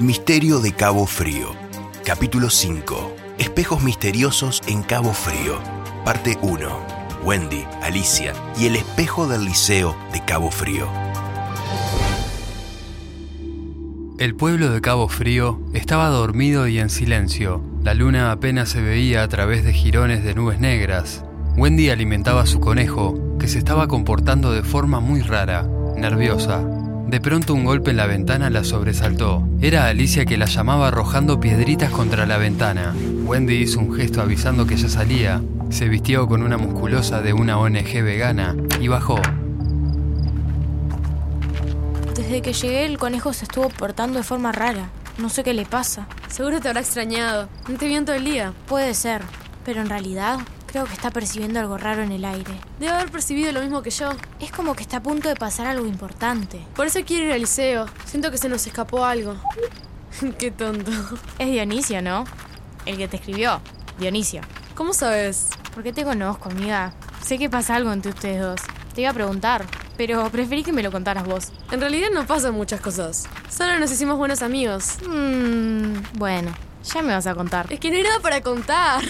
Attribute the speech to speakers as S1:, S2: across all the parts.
S1: Misterio de Cabo Frío. Capítulo 5. Espejos misteriosos en Cabo Frío. Parte 1. Wendy, Alicia y el espejo del liceo de Cabo Frío.
S2: El pueblo de Cabo Frío estaba dormido y en silencio. La luna apenas se veía a través de jirones de nubes negras. Wendy alimentaba a su conejo, que se estaba comportando de forma muy rara, nerviosa. De pronto un golpe en la ventana la sobresaltó. Era Alicia que la llamaba arrojando piedritas contra la ventana. Wendy hizo un gesto avisando que ya salía. Se vistió con una musculosa de una ONG vegana y bajó.
S3: Desde que llegué el conejo se estuvo portando de forma rara. No sé qué le pasa.
S4: Seguro te habrá extrañado. No te vi en todo el día.
S3: Puede ser, pero en realidad creo que está percibiendo algo raro en el aire.
S4: Debe haber percibido lo mismo que yo.
S3: Es como que está a punto de pasar algo importante.
S4: Por eso quiero ir al liceo. Siento que se nos escapó algo. Qué tonto.
S3: Es Dionisio, ¿no? El que te escribió. Dionisio.
S4: ¿Cómo sabes?
S3: Porque te conozco, amiga. Sé que pasa algo entre ustedes dos. Te iba a preguntar, pero preferí que me lo contaras vos.
S4: En realidad no pasan muchas cosas. Solo nos hicimos buenos amigos.
S3: Mmm, bueno, ya me vas a contar.
S4: Es que no hay nada para contar.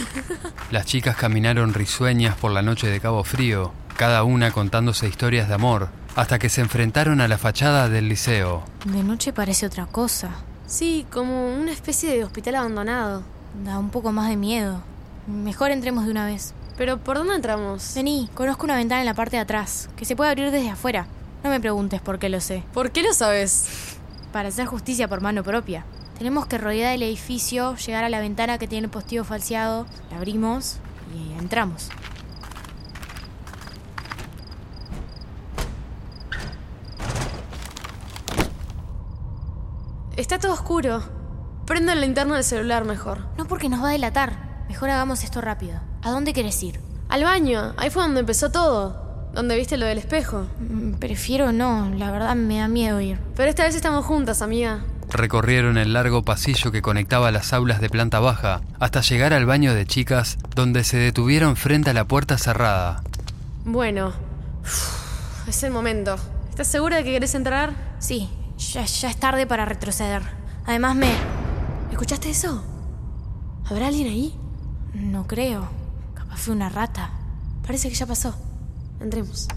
S2: Las chicas caminaron risueñas por la noche de Cabo Frío, cada una contándose historias de amor, hasta que se enfrentaron a la fachada del liceo.
S3: De noche parece otra cosa.
S4: Sí, como una especie de hospital abandonado.
S3: Da un poco más de miedo. Mejor entremos de una vez.
S4: Pero ¿por dónde entramos?
S3: Vení, conozco una ventana en la parte de atrás, que se puede abrir desde afuera. No me preguntes por qué lo sé.
S4: ¿Por qué lo sabes?
S3: Para hacer justicia por mano propia. Tenemos que rodear el edificio, llegar a la ventana que tiene el postigo falseado, la abrimos y entramos.
S4: Está todo oscuro. Prendo la linterna del celular mejor.
S3: No porque nos va a delatar. Mejor hagamos esto rápido. ¿A dónde quieres ir?
S4: Al baño. Ahí fue donde empezó todo. Donde viste lo del espejo.
S3: Mm, Prefiero no, la verdad me da miedo ir.
S4: Pero esta vez estamos juntas, amiga.
S2: Recorrieron el largo pasillo que conectaba las aulas de planta baja hasta llegar al baño de chicas donde se detuvieron frente a la puerta cerrada.
S4: Bueno, es el momento. ¿Estás segura de que querés entrar?
S3: Sí, ya, ya es tarde para retroceder. Además me...
S4: ¿Escuchaste eso? ¿Habrá alguien ahí?
S3: No creo. Capaz fue una rata.
S4: Parece que ya pasó. Entremos.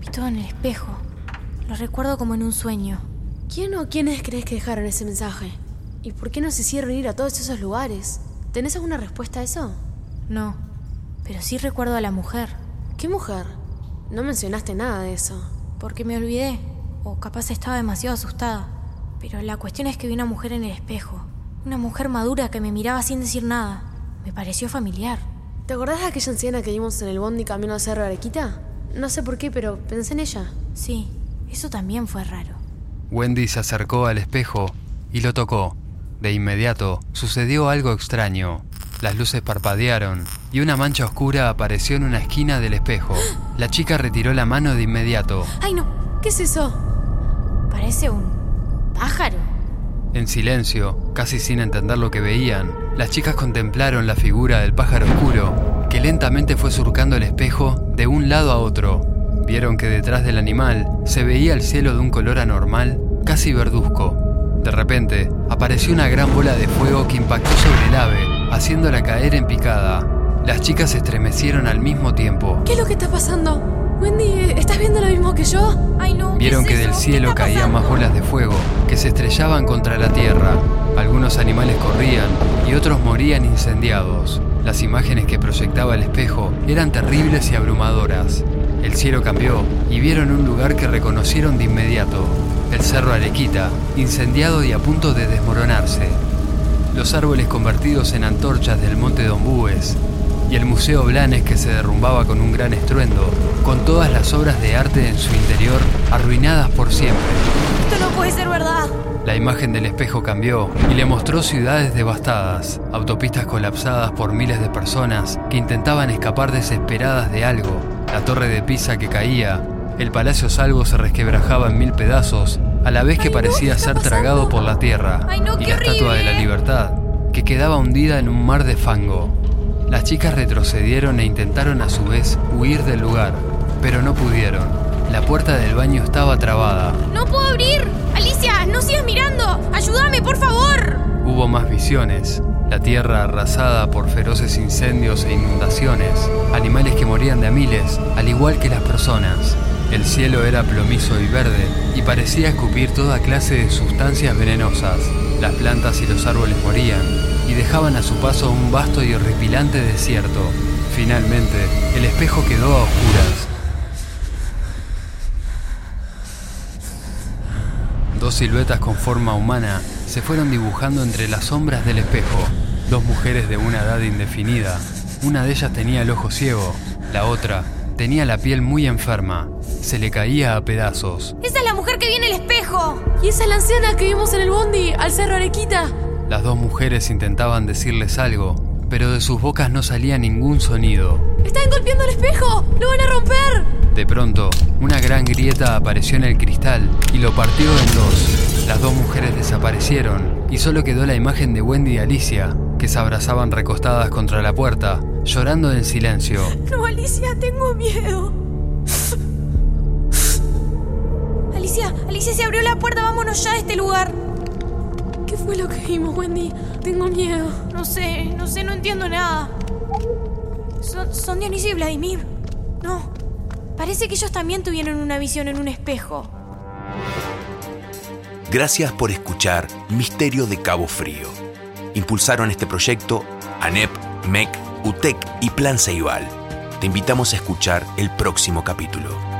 S3: Vi todo en el espejo. Lo recuerdo como en un sueño.
S4: ¿Quién o quiénes crees que dejaron ese mensaje? ¿Y por qué nos hicieron ir a todos esos lugares? ¿Tenés alguna respuesta a eso?
S3: No, pero sí recuerdo a la mujer.
S4: ¿Qué mujer? No mencionaste nada de eso.
S3: Porque me olvidé. O capaz estaba demasiado asustada. Pero la cuestión es que vi una mujer en el espejo. Una mujer madura que me miraba sin decir nada. Me pareció familiar.
S4: ¿Te acordás de aquella anciana que vimos en el bondi camino al Cerro Arequita? No sé por qué, pero pensé en ella.
S3: Sí, eso también fue raro.
S2: Wendy se acercó al espejo y lo tocó. De inmediato sucedió algo extraño. Las luces parpadearon y una mancha oscura apareció en una esquina del espejo. La chica retiró la mano de inmediato.
S4: ¡Ay no! ¿Qué es eso?
S3: Parece un pájaro.
S2: En silencio, casi sin entender lo que veían, las chicas contemplaron la figura del pájaro oscuro, que lentamente fue surcando el espejo de un lado a otro. Vieron que detrás del animal se veía el cielo de un color anormal, casi verduzco. De repente, apareció una gran bola de fuego que impactó sobre el ave, haciéndola caer en picada. Las chicas se estremecieron al mismo tiempo.
S4: ¿Qué es lo que está pasando? Wendy, ¿estás viendo lo mismo que yo?
S3: Ay no.
S2: Vieron
S3: ¿qué
S2: que del cielo
S3: ¿Qué está
S2: caían más bolas de fuego que se estrellaban contra la tierra. Algunos animales corrían y otros morían incendiados. Las imágenes que proyectaba el espejo eran terribles y abrumadoras. El cielo cambió y vieron un lugar que reconocieron de inmediato, el Cerro Arequita, incendiado y a punto de desmoronarse. Los árboles convertidos en antorchas del monte Dombúes y el Museo Blanes que se derrumbaba con un gran estruendo, con todas las obras de arte en su interior arruinadas por siempre.
S3: Esto no puede ser verdad.
S2: La imagen del espejo cambió y le mostró ciudades devastadas, autopistas colapsadas por miles de personas que intentaban escapar desesperadas de algo, la torre de Pisa que caía, el Palacio Salvo se resquebrajaba en mil pedazos, a la vez que parecía
S3: ¿qué está
S2: ser tragado por la tierra, y la Estatua de la. Libertad, que quedaba hundida en un mar de fango. Las chicas retrocedieron e intentaron a su vez huir del lugar, pero no pudieron. La puerta del baño estaba trabada.
S3: ¡No puedo abrir! ¡Alicia, no sigas mirando! ¡Ayúdame, por favor!
S2: Hubo más visiones. La tierra arrasada por feroces incendios e inundaciones. Animales que morían de a miles, al igual que las personas. El cielo era plomizo y verde y parecía escupir toda clase de sustancias venenosas. Las plantas y los árboles morían y dejaban a su paso un vasto y horripilante desierto. Finalmente, el espejo quedó a oscuras. Dos siluetas con forma humana se fueron dibujando entre las sombras del espejo. Dos mujeres de una edad indefinida. Una de ellas tenía el ojo ciego, la otra tenía la piel muy enferma. Se le caía a pedazos.
S3: ¡Esa es la mujer que viene el espejo!
S4: ¿Y esa es la anciana que vimos en el bondi, al Cerro Arequita?
S2: Las dos mujeres intentaban decirles algo, pero de sus bocas no salía ningún sonido.
S4: ¡Están golpeando el espejo! ¡Lo van a romper!
S2: De pronto, una gran grieta apareció en el cristal y lo partió en dos. Las dos mujeres desaparecieron y solo quedó la imagen de Wendy y Alicia, que se abrazaban recostadas contra la puerta, llorando en silencio.
S3: No, Alicia, tengo miedo. Alicia, Alicia, se abrió la puerta, vámonos ya de este lugar.
S4: ¿Qué fue lo que vimos, Wendy? Tengo miedo.
S3: No sé, no sé, no entiendo nada. Son, son Dionisio y Vladimir. No, parece que ellos también tuvieron una visión en un espejo.
S1: Gracias por escuchar Misterio de Cabo Frío. Impulsaron este proyecto ANEP, MEC, UTEC y Plan Ceibal. Te invitamos a escuchar el próximo capítulo.